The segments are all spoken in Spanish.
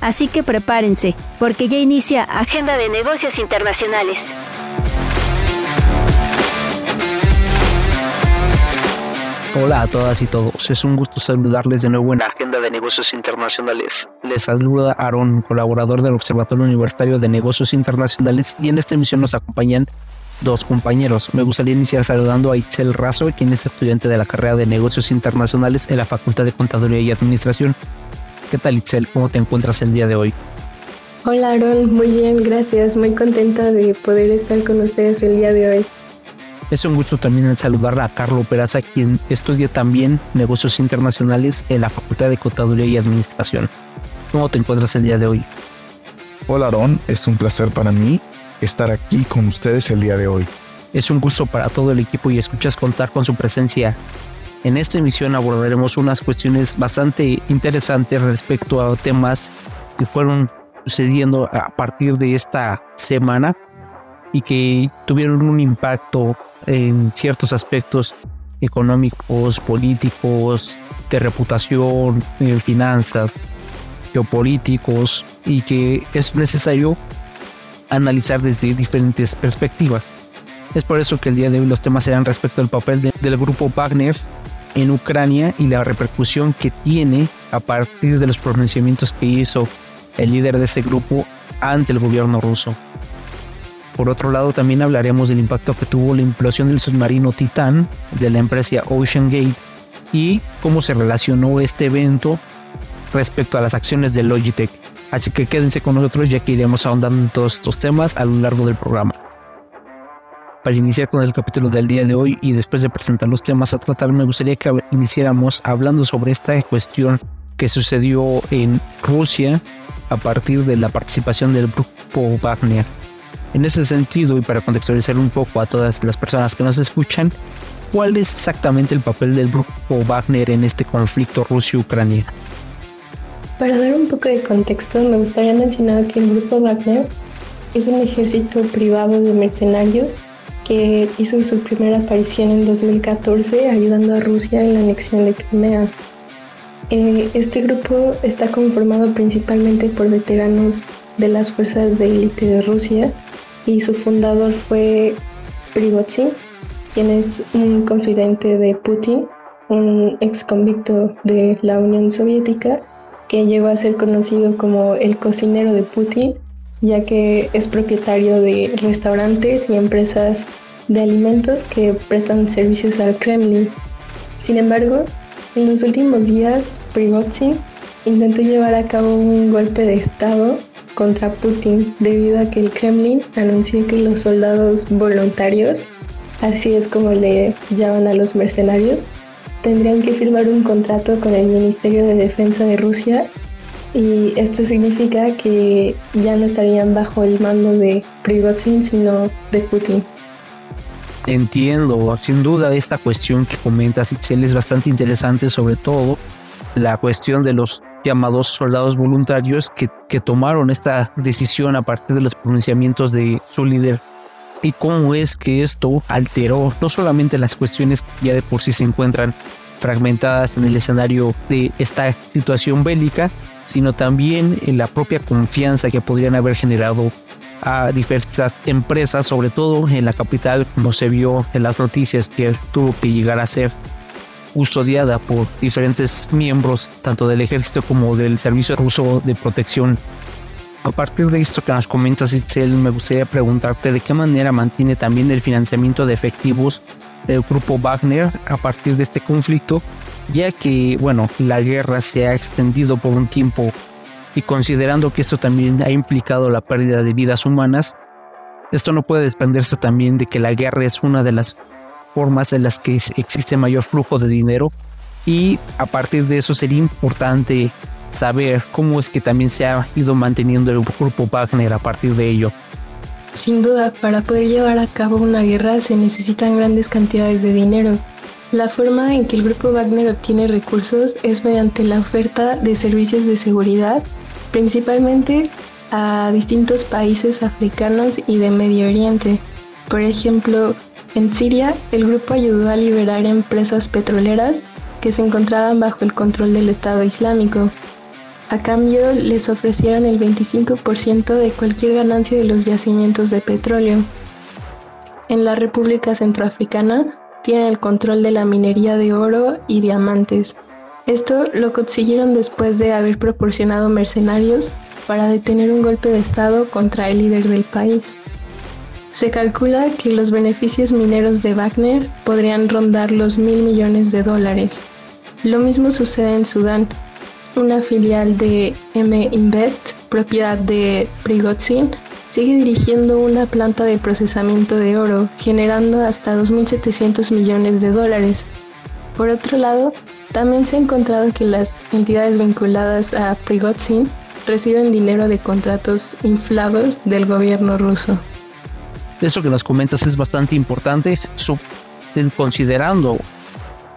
Así que prepárense, porque ya inicia Agenda de Negocios Internacionales. Hola a todas y todos, es un gusto saludarles de nuevo en la Agenda de Negocios Internacionales. Les saluda Aaron, colaborador del Observatorio Universitario de Negocios Internacionales y en esta emisión nos acompañan dos compañeros. Me gustaría iniciar saludando a Itzel Razo, quien es estudiante de la carrera de Negocios Internacionales en la Facultad de Contaduría y Administración. ¿Qué tal Itzel? ¿Cómo te encuentras el día de hoy? Hola Aaron, muy bien, gracias. Muy contenta de poder estar con ustedes el día de hoy. Es un gusto también saludar a Carlos Peraza, quien estudia también negocios internacionales en la Facultad de Contaduría y Administración. ¿Cómo te encuentras el día de hoy? Hola Aaron, es un placer para mí estar aquí con ustedes el día de hoy. Es un gusto para todo el equipo y escuchas contar con su presencia en esta emisión abordaremos unas cuestiones bastante interesantes respecto a temas que fueron sucediendo a partir de esta semana y que tuvieron un impacto en ciertos aspectos económicos, políticos, de reputación, de finanzas, geopolíticos y que es necesario analizar desde diferentes perspectivas. Es por eso que el día de hoy los temas serán respecto al papel del grupo Wagner en Ucrania y la repercusión que tiene a partir de los pronunciamientos que hizo el líder de este grupo ante el gobierno ruso. Por otro lado, también hablaremos del impacto que tuvo la implosión del submarino Titan de la empresa Ocean Gate y cómo se relacionó este evento respecto a las acciones de Logitech. Así que quédense con nosotros ya que iremos ahondando en todos estos temas a lo largo del programa para iniciar con el capítulo del día de hoy y después de presentar los temas a tratar, me gustaría que iniciáramos hablando sobre esta cuestión que sucedió en Rusia a partir de la participación del grupo Wagner. En ese sentido, y para contextualizar un poco a todas las personas que nos escuchan, ¿cuál es exactamente el papel del grupo Wagner en este conflicto Rusia-Ucrania? Para dar un poco de contexto, me gustaría mencionar que el grupo Wagner es un ejército privado de mercenarios que hizo su primera aparición en 2014 ayudando a Rusia en la anexión de Crimea. Eh, este grupo está conformado principalmente por veteranos de las fuerzas de élite de Rusia y su fundador fue Prigozhin, quien es un confidente de Putin, un ex convicto de la Unión Soviética que llegó a ser conocido como el cocinero de Putin ya que es propietario de restaurantes y empresas de alimentos que prestan servicios al Kremlin. Sin embargo, en los últimos días, Prigozhin intentó llevar a cabo un golpe de Estado contra Putin debido a que el Kremlin anunció que los soldados voluntarios, así es como le llaman a los mercenarios, tendrían que firmar un contrato con el Ministerio de Defensa de Rusia y esto significa que ya no estarían bajo el mando de Prigozhin, sino de Putin. Entiendo, sin duda esta cuestión que comentas, Itzel, es bastante interesante, sobre todo la cuestión de los llamados soldados voluntarios que, que tomaron esta decisión a partir de los pronunciamientos de su líder y cómo es que esto alteró no solamente las cuestiones que ya de por sí se encuentran fragmentadas en el escenario de esta situación bélica, sino también en la propia confianza que podrían haber generado a diversas empresas, sobre todo en la capital, como se vio en las noticias que tuvo que llegar a ser custodiada por diferentes miembros, tanto del ejército como del servicio ruso de protección. A partir de esto que nos comentas, Itzel, me gustaría preguntarte de qué manera mantiene también el financiamiento de efectivos del grupo Wagner a partir de este conflicto ya que, bueno, la guerra se ha extendido por un tiempo y considerando que esto también ha implicado la pérdida de vidas humanas, esto no puede desprenderse también de que la guerra es una de las formas en las que existe mayor flujo de dinero y a partir de eso sería importante saber cómo es que también se ha ido manteniendo el grupo Wagner a partir de ello. Sin duda, para poder llevar a cabo una guerra se necesitan grandes cantidades de dinero. La forma en que el grupo Wagner obtiene recursos es mediante la oferta de servicios de seguridad, principalmente a distintos países africanos y de Medio Oriente. Por ejemplo, en Siria, el grupo ayudó a liberar empresas petroleras que se encontraban bajo el control del Estado Islámico. A cambio, les ofrecieron el 25% de cualquier ganancia de los yacimientos de petróleo. En la República Centroafricana, tienen el control de la minería de oro y diamantes. Esto lo consiguieron después de haber proporcionado mercenarios para detener un golpe de Estado contra el líder del país. Se calcula que los beneficios mineros de Wagner podrían rondar los mil millones de dólares. Lo mismo sucede en Sudán. Una filial de M Invest, propiedad de Prigozhin, sigue dirigiendo una planta de procesamiento de oro, generando hasta 2.700 millones de dólares. Por otro lado, también se ha encontrado que las entidades vinculadas a Prigozhin reciben dinero de contratos inflados del gobierno ruso. Eso que nos comentas es bastante importante, considerando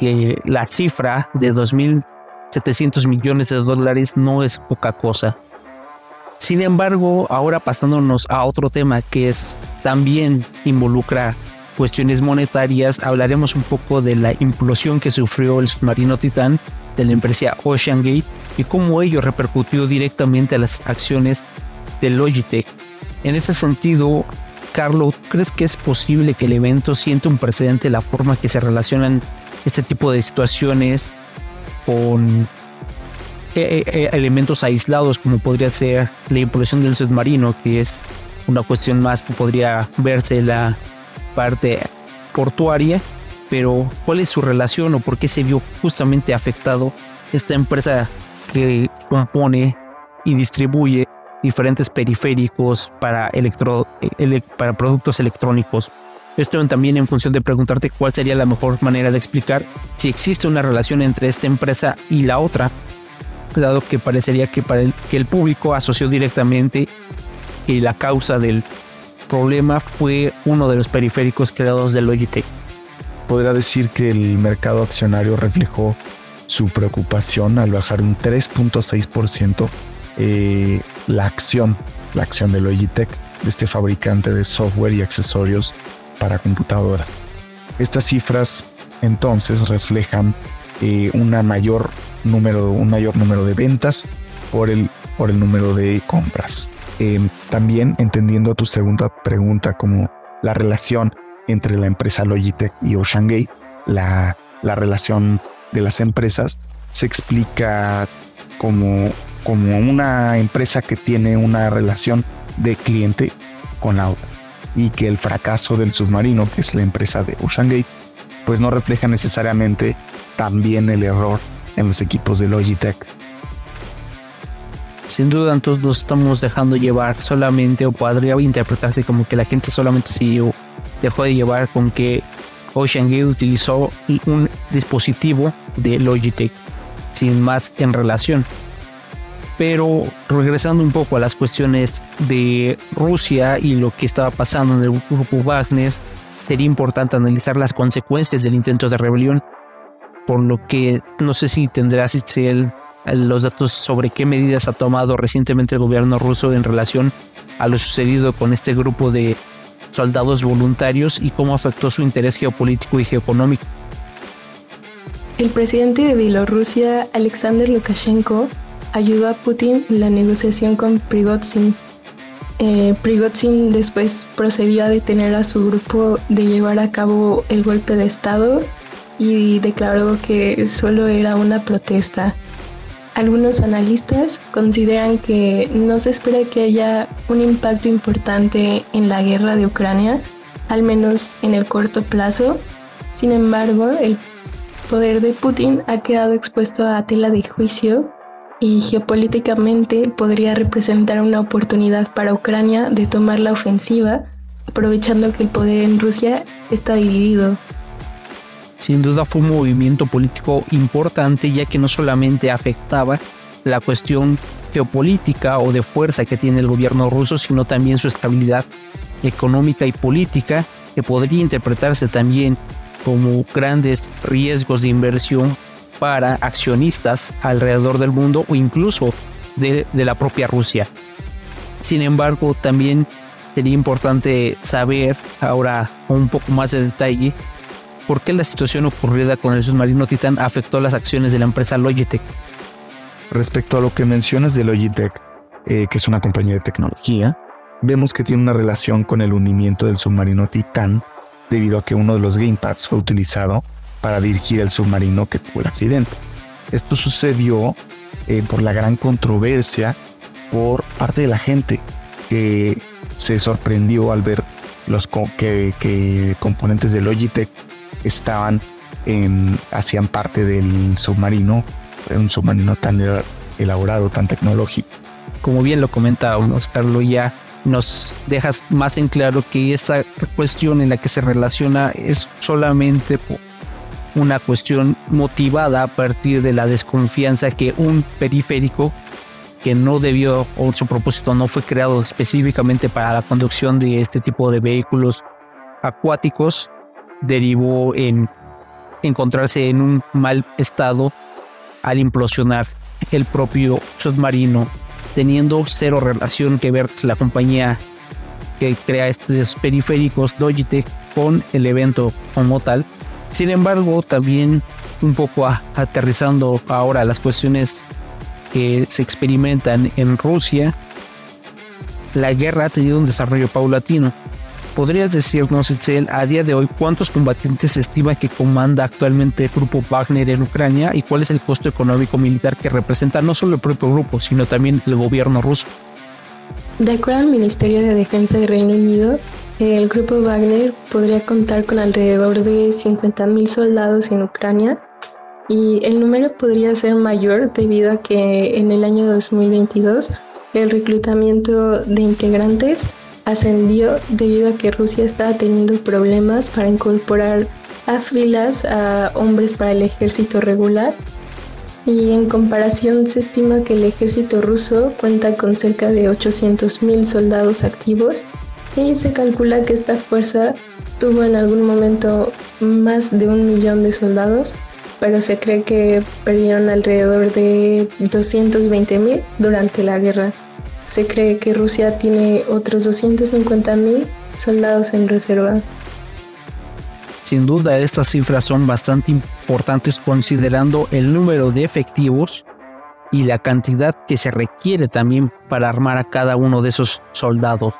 que la cifra de 2.700 millones de dólares no es poca cosa. Sin embargo, ahora pasándonos a otro tema que es también involucra cuestiones monetarias, hablaremos un poco de la implosión que sufrió el submarino Titán de la empresa Ocean Gate y cómo ello repercutió directamente a las acciones de Logitech. En ese sentido, Carlos, ¿crees que es posible que el evento sienta un precedente la forma que se relacionan este tipo de situaciones con eh, eh, elementos aislados como podría ser la implosión del submarino, que es una cuestión más que podría verse la parte portuaria, pero ¿cuál es su relación o por qué se vio justamente afectado esta empresa que compone y distribuye diferentes periféricos para, electro, para productos electrónicos? Esto también en función de preguntarte cuál sería la mejor manera de explicar si existe una relación entre esta empresa y la otra, dado que parecería que, el público asoció directamente que la causa del problema fue uno de los periféricos creados de Logitech. Podría decir que el mercado accionario reflejó su preocupación al bajar un 3.6% eh, la acción, la acción de Logitech, de este fabricante de software y accesorios para computadoras. Estas cifras entonces reflejan eh, una mayor número, un mayor número de ventas por el, por el número de compras. Em, también entendiendo tu segunda pregunta como la relación entre la empresa Logitech y OceanGate, la, la relación de las empresas se explica como, como una empresa que tiene una relación de cliente con la otra y que el fracaso del submarino, que es la empresa de OceanGate, pues no refleja necesariamente también el error en los equipos de Logitech. Sin duda, entonces nos estamos dejando llevar solamente, o podría interpretarse como que la gente solamente se dejó de llevar con que OceanGate utilizó un dispositivo de Logitech, sin más en relación. Pero regresando un poco a las cuestiones de Rusia y lo que estaba pasando en el grupo Wagner, sería importante analizar las consecuencias del intento de rebelión, por lo que no sé si tendrás los datos sobre qué medidas ha tomado recientemente el gobierno ruso en relación a lo sucedido con este grupo de soldados voluntarios y cómo afectó su interés geopolítico y geoeconómico. El presidente de Bielorrusia, Alexander Lukashenko, ayudó a Putin en la negociación con Prigozhin. Eh, Prigozhin después procedió a detener a su grupo de llevar a cabo el golpe de Estado y declaró que solo era una protesta. Algunos analistas consideran que no se espera que haya un impacto importante en la guerra de Ucrania, al menos en el corto plazo. Sin embargo, el poder de Putin ha quedado expuesto a tela de juicio y geopolíticamente podría representar una oportunidad para Ucrania de tomar la ofensiva, aprovechando que el poder en Rusia está dividido. Sin duda fue un movimiento político importante ya que no solamente afectaba la cuestión geopolítica o de fuerza que tiene el gobierno ruso, sino también su estabilidad económica y política que podría interpretarse también como grandes riesgos de inversión para accionistas alrededor del mundo o incluso de, la propia Rusia. Sin embargo, también sería importante saber ahora un poco más de detalle por qué la situación ocurrida con el submarino Titan afectó las acciones de la empresa Logitech. Respecto a lo que mencionas de Logitech, eh, que es una compañía de tecnología, vemos que tiene una relación con el hundimiento del submarino Titan debido a que uno de los gamepads fue utilizado para dirigir el submarino que tuvo el accidente. Esto sucedió eh, por la gran controversia por parte de la gente que se sorprendió al ver los que, componentes de Logitech estaban en, hacían parte del submarino, un submarino tan elaborado, tan tecnológico. Como bien lo comentábamos, Carlos, ya nos dejas más en claro que esta cuestión en la que se relaciona es solamente una cuestión motivada a partir de la desconfianza que un periférico que no debió o su propósito no fue creado específicamente para la conducción de este tipo de vehículos acuáticos derivó en encontrarse en un mal estado al implosionar el propio submarino teniendo cero relación que ver la compañía que crea estos periféricos Logitech con el evento como tal. Sin embargo, también un poco aterrizando ahora las cuestiones que se experimentan en Rusia, la guerra ha tenido un desarrollo paulatino. ¿Podrías decirnos, Itzel, a día de hoy cuántos combatientes se estima que comanda actualmente el grupo Wagner en Ucrania y cuál es el costo económico militar que representa no solo el propio grupo, sino también el gobierno ruso? De acuerdo al Ministerio de Defensa de Reino Unido, el grupo Wagner podría contar con alrededor de 50.000 soldados en Ucrania y el número podría ser mayor debido a que en el año 2022 el reclutamiento de integrantes ascendió debido a que Rusia estaba teniendo problemas para incorporar a filas a hombres para el ejército regular y en comparación se estima que el ejército ruso cuenta con cerca de 800.000 soldados activos y se calcula que esta fuerza tuvo en algún momento más de un millón de soldados, pero se cree que perdieron alrededor de 220.000 durante la guerra. Se cree que Rusia tiene otros 250.000 soldados en reserva. Sin duda, estas cifras son bastante importantes considerando el número de efectivos y la cantidad que se requiere también para armar a cada uno de esos soldados.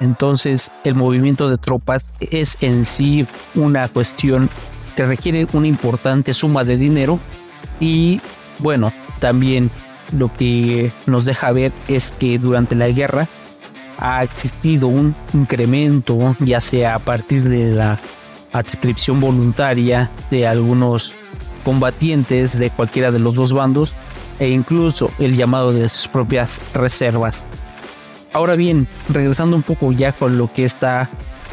Entonces, el movimiento de tropas es en sí una cuestión que requiere una importante suma de dinero y, bueno, también lo que nos deja ver es que durante la guerra ha existido un incremento, ya sea a partir de la adscripción voluntaria de algunos combatientes de cualquiera de los dos bandos e incluso el llamado de sus propias reservas. Ahora bien, regresando un poco ya con lo que está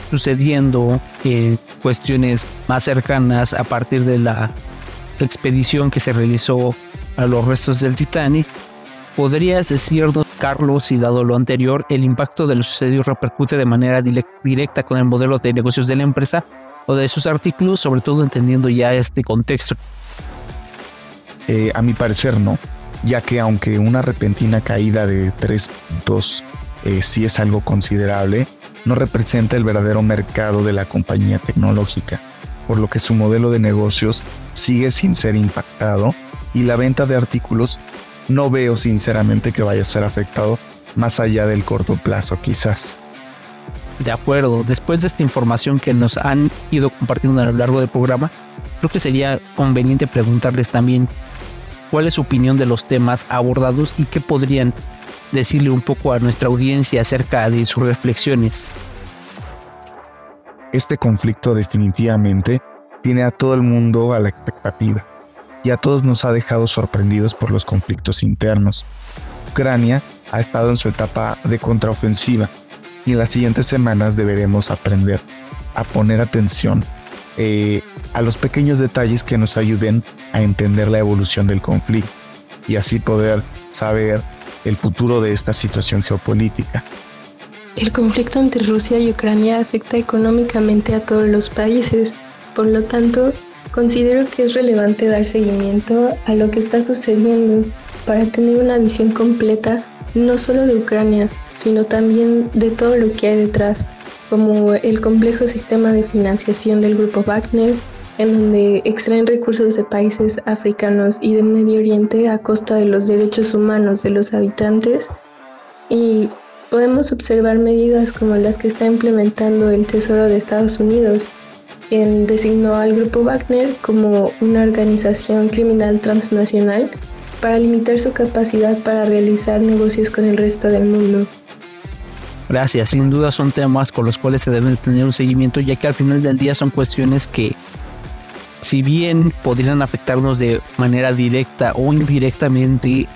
sucediendo en cuestiones más cercanas a partir de la expedición que se realizó a los restos del Titanic. ¿Podrías decirnos, Carlos, y dado lo anterior, el impacto de lo sucedido repercute de manera directa con el modelo de negocios de la empresa o de sus artículos, sobre todo entendiendo ya este contexto? Eh, a mi parecer no, ya que aunque una repentina caída de tres puntos eh, sí es algo considerable, no representa el verdadero mercado de la compañía tecnológica, por lo que su modelo de negocios sigue sin ser impactado y la venta de artículos no veo sinceramente que vaya a ser afectado más allá del corto plazo quizás. De acuerdo, después de esta información que nos han ido compartiendo a lo largo del programa, creo que sería conveniente preguntarles también cuál es su opinión de los temas abordados y qué podrían decirle un poco a nuestra audiencia acerca de sus reflexiones. Este conflicto definitivamente tiene a todo el mundo a la expectativa y a todos nos ha dejado sorprendidos por los conflictos internos. Ucrania ha estado en su etapa de contraofensiva y en las siguientes semanas deberemos aprender a poner atención eh, a los pequeños detalles que nos ayuden a entender la evolución del conflicto y así poder saber el futuro de esta situación geopolítica. el conflicto entre Rusia y Ucrania afecta económicamente a todos los países, por lo tanto, considero que es relevante dar seguimiento a lo que está sucediendo para tener una visión completa no solo de Ucrania, sino también de todo lo que hay detrás, como el complejo sistema de financiación del grupo Wagner, en donde extraen recursos de países africanos y de Medio Oriente a costa de los derechos humanos de los habitantes, y podemos observar medidas como las que está implementando el Tesoro de Estados Unidos, quien designó al grupo Wagner como una organización criminal transnacional para limitar su capacidad para realizar negocios con el resto del mundo. Gracias, sin duda son temas con los cuales se debe tener un seguimiento, ya que al final del día son cuestiones que, si bien podrían afectarnos de manera directa o indirectamente,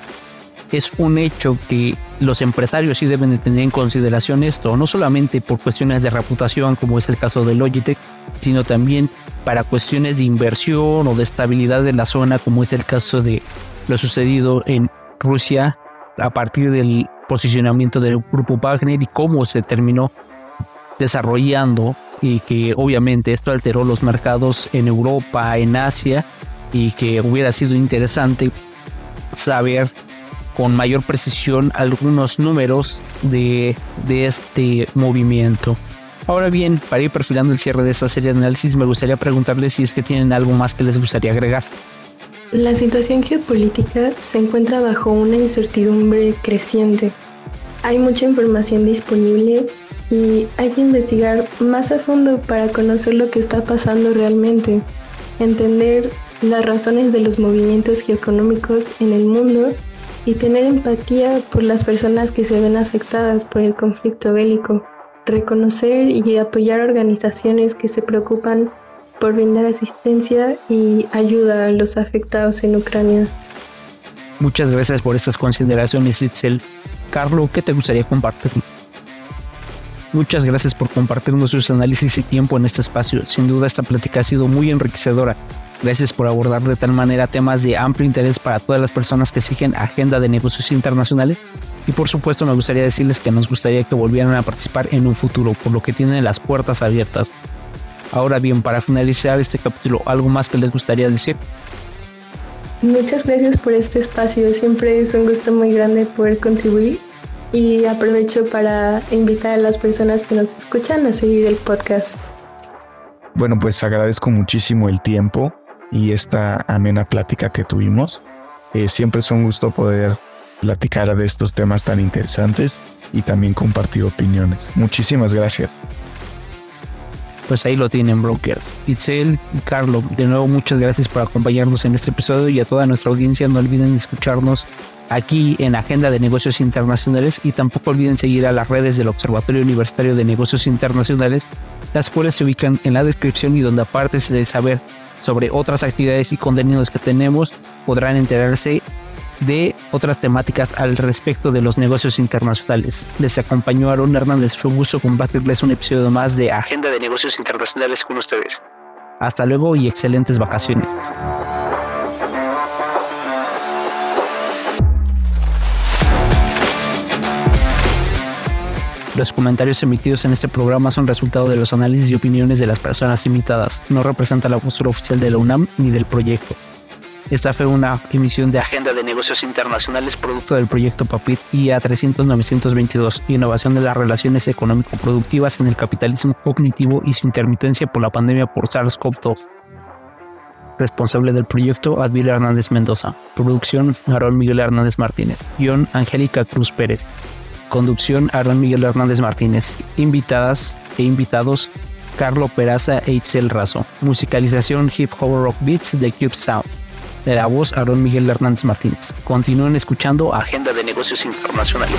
es un hecho que los empresarios sí deben de tener en consideración esto, no solamente por cuestiones de reputación, como es el caso de Logitech, sino también para cuestiones de inversión o de estabilidad de la zona, como es el caso de lo sucedido en Rusia a partir del posicionamiento del grupo Wagner y cómo se terminó desarrollando y que obviamente esto alteró los mercados en Europa, en Asia y que hubiera sido interesante saber con mayor precisión algunos números de, de este movimiento. Ahora bien, para ir perfilando el cierre de esta serie de análisis, me gustaría preguntarles si es que tienen algo más que les gustaría agregar. La situación geopolítica se encuentra bajo una incertidumbre creciente. Hay mucha información disponible y hay que investigar más a fondo para conocer lo que está pasando realmente, entender las razones de los movimientos geoeconómicos en el mundo y tener empatía por las personas que se ven afectadas por el conflicto bélico, reconocer y apoyar organizaciones que se preocupan por brindar asistencia y ayuda a los afectados en Ucrania. Muchas gracias por estas consideraciones, Itzel. Carlos, ¿qué te gustaría compartir? Muchas gracias por compartirnos sus análisis y tiempo en este espacio. Sin duda esta plática ha sido muy enriquecedora. Gracias por abordar de tal manera temas de amplio interés para todas las personas que siguen Agenda de Negocios Internacionales y por supuesto me gustaría decirles que nos gustaría que volvieran a participar en un futuro, por lo que tienen las puertas abiertas. Ahora bien, para finalizar este capítulo, ¿algo más que les gustaría decir? Muchas gracias por este espacio, siempre es un gusto muy grande poder contribuir y aprovecho para invitar a las personas que nos escuchan a seguir el podcast. Bueno, pues agradezco muchísimo el tiempo y esta amena plática que tuvimos. Eh, siempre es un gusto poder platicar de estos temas tan interesantes y también compartir opiniones. Muchísimas gracias. Pues ahí lo tienen, brokers. Itzel y Carlo, de nuevo muchas gracias por acompañarnos en este episodio y a toda nuestra audiencia no olviden escucharnos aquí en Agenda de Negocios Internacionales y tampoco olviden seguir a las redes del Observatorio Universitario de Negocios Internacionales, las cuales se ubican en la descripción y donde aparte de saber sobre otras actividades y contenidos que tenemos, podrán enterarse de otras temáticas al respecto de los negocios internacionales. Les acompañó Aaron Hernández. Fue un gusto compartirles un episodio más de Agenda de Negocios Internacionales con ustedes. Hasta luego y excelentes vacaciones. Los comentarios emitidos en este programa son resultado de los análisis y opiniones de las personas invitadas. No representa la postura oficial de la UNAM ni del proyecto. Esta fue una emisión de Agenda de Negocios Internacionales, producto del proyecto PAPIT IA 300-922, Innovación de las Relaciones Económico-Productivas en el Capitalismo Cognitivo y su intermitencia por la pandemia por SARS-CoV-2. Responsable del proyecto, Advil Hernández Mendoza. Producción, Aaron Miguel Hernández Martínez. Guión, Angélica Cruz Pérez. Conducción, Aaron Miguel Hernández Martínez. Invitadas e invitados, Carlo Peraza e Itzel Razo. Musicalización Hip Hop Rock Beats de Cube Sound. De la voz, Aaron Miguel Hernández Martínez. Continúen escuchando Agenda de Negocios Internacionales.